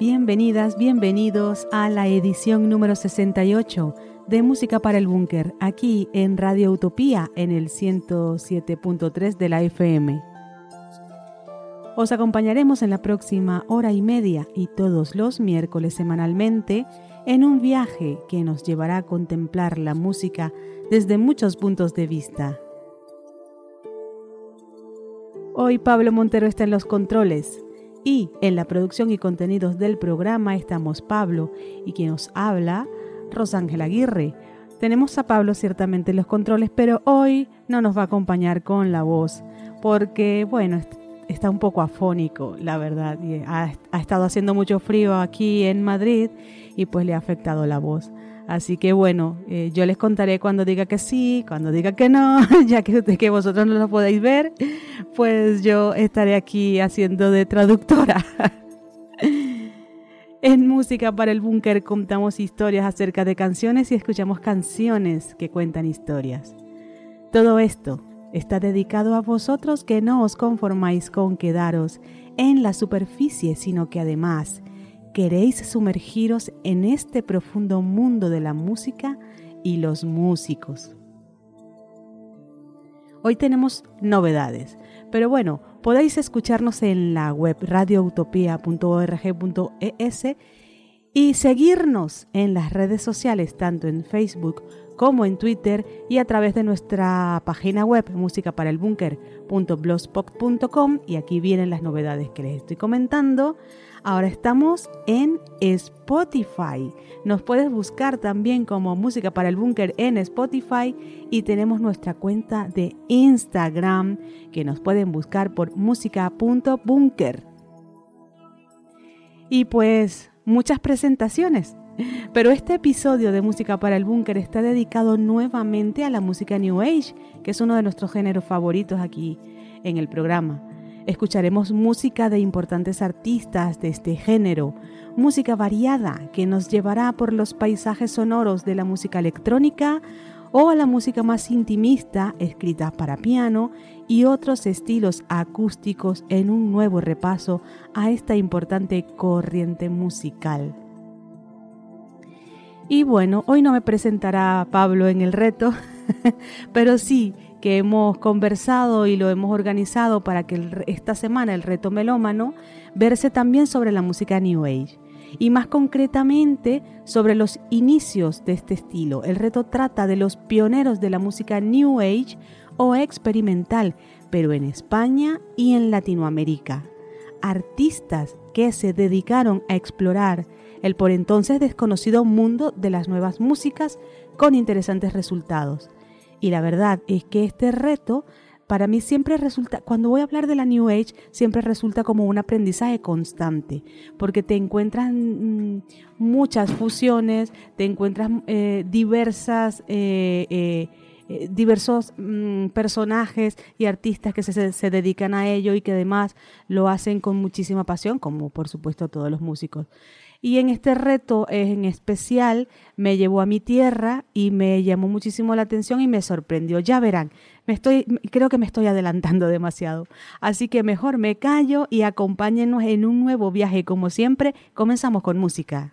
bienvenidas, bienvenidos a la edición número 68 de Música para el Búnker, aquí en Radio Utopía en el 107.3 de la FM. Os acompañaremos en la próxima hora y media y todos los miércoles semanalmente en un viaje que nos llevará a contemplar la música desde muchos puntos de vista. Hoy Pablo Montero está en los controles y en la producción y contenidos del programa estamos Pablo y quien nos habla, Rosángela Aguirre. Tenemos a Pablo ciertamente en los controles, pero hoy no nos va a acompañar con la voz, porque bueno, está un poco afónico, la verdad. Ha estado haciendo mucho frío aquí en Madrid y pues le ha afectado la voz. Así que bueno, eh, yo les contaré cuando diga que sí, cuando diga que no, ya que, que vosotros no lo podéis ver, pues yo estaré aquí haciendo de traductora. en Música para el Búnker contamos historias acerca de canciones y escuchamos canciones que cuentan historias. Todo esto está dedicado a vosotros que no os conformáis con quedaros en la superficie, sino que además queréis sumergiros en este profundo mundo de la música y los músicos. Hoy tenemos novedades, pero bueno, podéis escucharnos en la web radioutopia.org.es y seguirnos en las redes sociales, tanto en Facebook como en Twitter y a través de nuestra página web musicaparaelbunker.blogspot.com y aquí vienen las novedades que les estoy comentando. Ahora estamos en Spotify. Nos puedes buscar también como Música para el Búnker en Spotify y tenemos nuestra cuenta de Instagram que nos pueden buscar por música.bunker. Y pues muchas presentaciones. Pero este episodio de Música para el Búnker está dedicado nuevamente a la música New Age, que es uno de nuestros géneros favoritos aquí en el programa. Escucharemos música de importantes artistas de este género, música variada que nos llevará por los paisajes sonoros de la música electrónica o a la música más intimista escrita para piano y otros estilos acústicos en un nuevo repaso a esta importante corriente musical. Y bueno, hoy no me presentará Pablo en el reto, pero sí que hemos conversado y lo hemos organizado para que esta semana el reto melómano verse también sobre la música New Age y más concretamente sobre los inicios de este estilo. El reto trata de los pioneros de la música New Age o experimental, pero en España y en Latinoamérica. Artistas que se dedicaron a explorar el por entonces desconocido mundo de las nuevas músicas con interesantes resultados. Y la verdad es que este reto para mí siempre resulta, cuando voy a hablar de la New Age, siempre resulta como un aprendizaje constante, porque te encuentras mm, muchas fusiones, te encuentras eh, diversas... Eh, eh, diversos mm, personajes y artistas que se, se, dedican a ello y que además lo hacen con muchísima pasión, como por supuesto todos los músicos. Y en este reto en especial me llevó a mi tierra y me llamó muchísimo la atención y me sorprendió. Ya verán, me estoy, creo que me estoy adelantando demasiado. Así que mejor me callo y acompáñenos en un nuevo viaje. Como siempre, comenzamos con música.